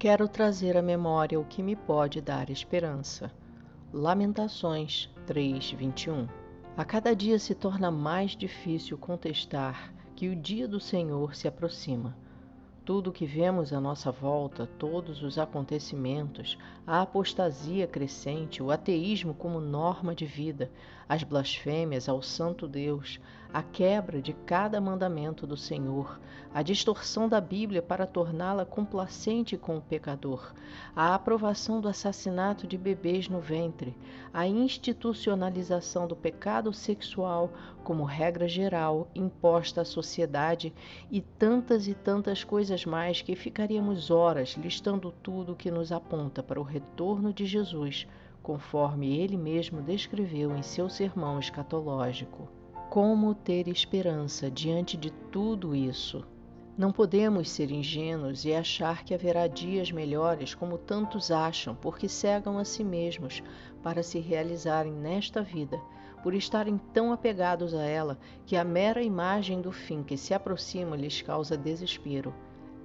quero trazer à memória o que me pode dar esperança. Lamentações 3:21. A cada dia se torna mais difícil contestar que o dia do Senhor se aproxima. Tudo o que vemos à nossa volta, todos os acontecimentos, a apostasia crescente, o ateísmo como norma de vida, as blasfêmias ao Santo Deus, a quebra de cada mandamento do Senhor, a distorção da Bíblia para torná-la complacente com o pecador, a aprovação do assassinato de bebês no ventre, a institucionalização do pecado sexual como regra geral imposta à sociedade e tantas e tantas coisas mais que ficaríamos horas listando tudo o que nos aponta para o retorno de Jesus, conforme ele mesmo descreveu em seu sermão escatológico. Como ter esperança diante de tudo isso? Não podemos ser ingênuos e achar que haverá dias melhores como tantos acham, porque cegam a si mesmos para se realizarem nesta vida, por estarem tão apegados a ela que a mera imagem do fim que se aproxima lhes causa desespero.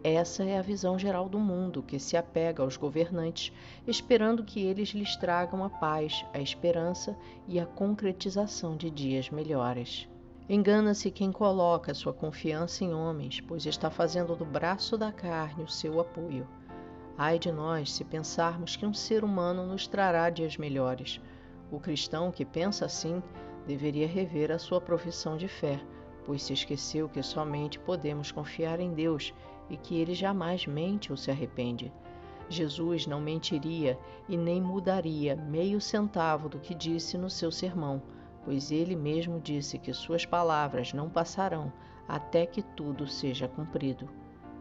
Essa é a visão geral do mundo que se apega aos governantes, esperando que eles lhes tragam a paz, a esperança e a concretização de dias melhores. Engana-se quem coloca sua confiança em homens, pois está fazendo do braço da carne o seu apoio. Ai de nós se pensarmos que um ser humano nos trará dias melhores. O cristão que pensa assim deveria rever a sua profissão de fé, pois se esqueceu que somente podemos confiar em Deus e que ele jamais mente ou se arrepende. Jesus não mentiria e nem mudaria meio centavo do que disse no seu sermão, pois ele mesmo disse que suas palavras não passarão até que tudo seja cumprido.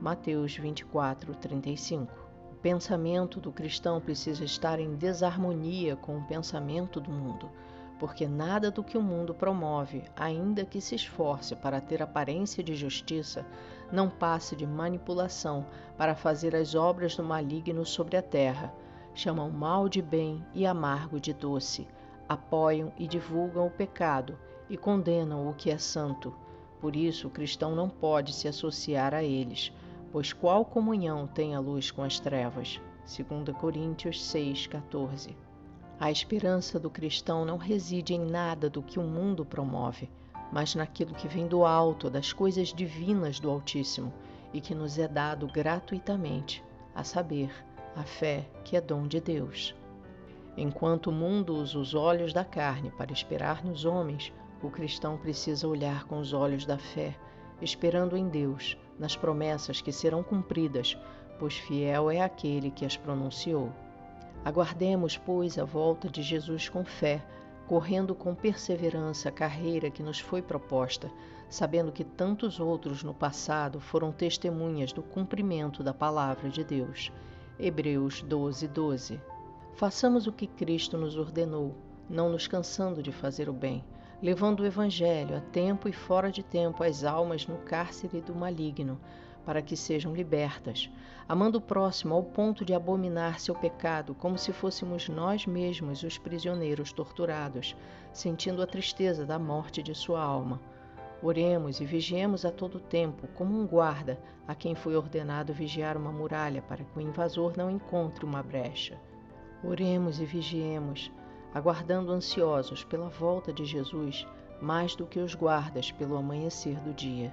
Mateus 24, 35. O pensamento do cristão precisa estar em desarmonia com o pensamento do mundo porque nada do que o mundo promove, ainda que se esforce para ter aparência de justiça, não passe de manipulação para fazer as obras do maligno sobre a terra. Chamam mal de bem e amargo de doce, apoiam e divulgam o pecado e condenam o que é santo. Por isso, o cristão não pode se associar a eles, pois qual comunhão tem a luz com as trevas? 2 Coríntios 6,14 a esperança do cristão não reside em nada do que o mundo promove, mas naquilo que vem do alto, das coisas divinas do Altíssimo e que nos é dado gratuitamente, a saber, a fé que é dom de Deus. Enquanto o mundo usa os olhos da carne para esperar nos homens, o cristão precisa olhar com os olhos da fé, esperando em Deus, nas promessas que serão cumpridas, pois fiel é aquele que as pronunciou. Aguardemos, pois, a volta de Jesus com fé, correndo com perseverança a carreira que nos foi proposta, sabendo que tantos outros no passado foram testemunhas do cumprimento da palavra de Deus. Hebreus 12, 12. Façamos o que Cristo nos ordenou, não nos cansando de fazer o bem, levando o Evangelho a tempo e fora de tempo as almas no cárcere do maligno, para que sejam libertas, amando o próximo ao ponto de abominar seu pecado, como se fôssemos nós mesmos os prisioneiros torturados, sentindo a tristeza da morte de sua alma. Oremos e vigiemos a todo tempo, como um guarda a quem foi ordenado vigiar uma muralha para que o invasor não encontre uma brecha. Oremos e vigiemos, aguardando ansiosos pela volta de Jesus, mais do que os guardas pelo amanhecer do dia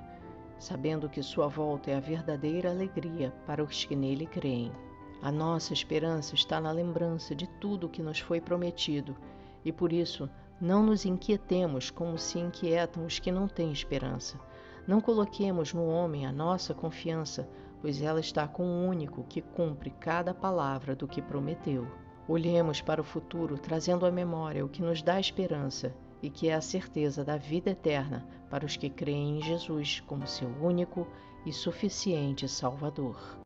sabendo que sua volta é a verdadeira alegria para os que nele creem. A nossa esperança está na lembrança de tudo que nos foi prometido e por isso não nos inquietemos como se inquietam os que não têm esperança. Não coloquemos no homem a nossa confiança, pois ela está com o único que cumpre cada palavra do que prometeu. Olhemos para o futuro, trazendo à memória o que nos dá esperança e que é a certeza da vida eterna para os que creem em Jesus como seu único e suficiente Salvador.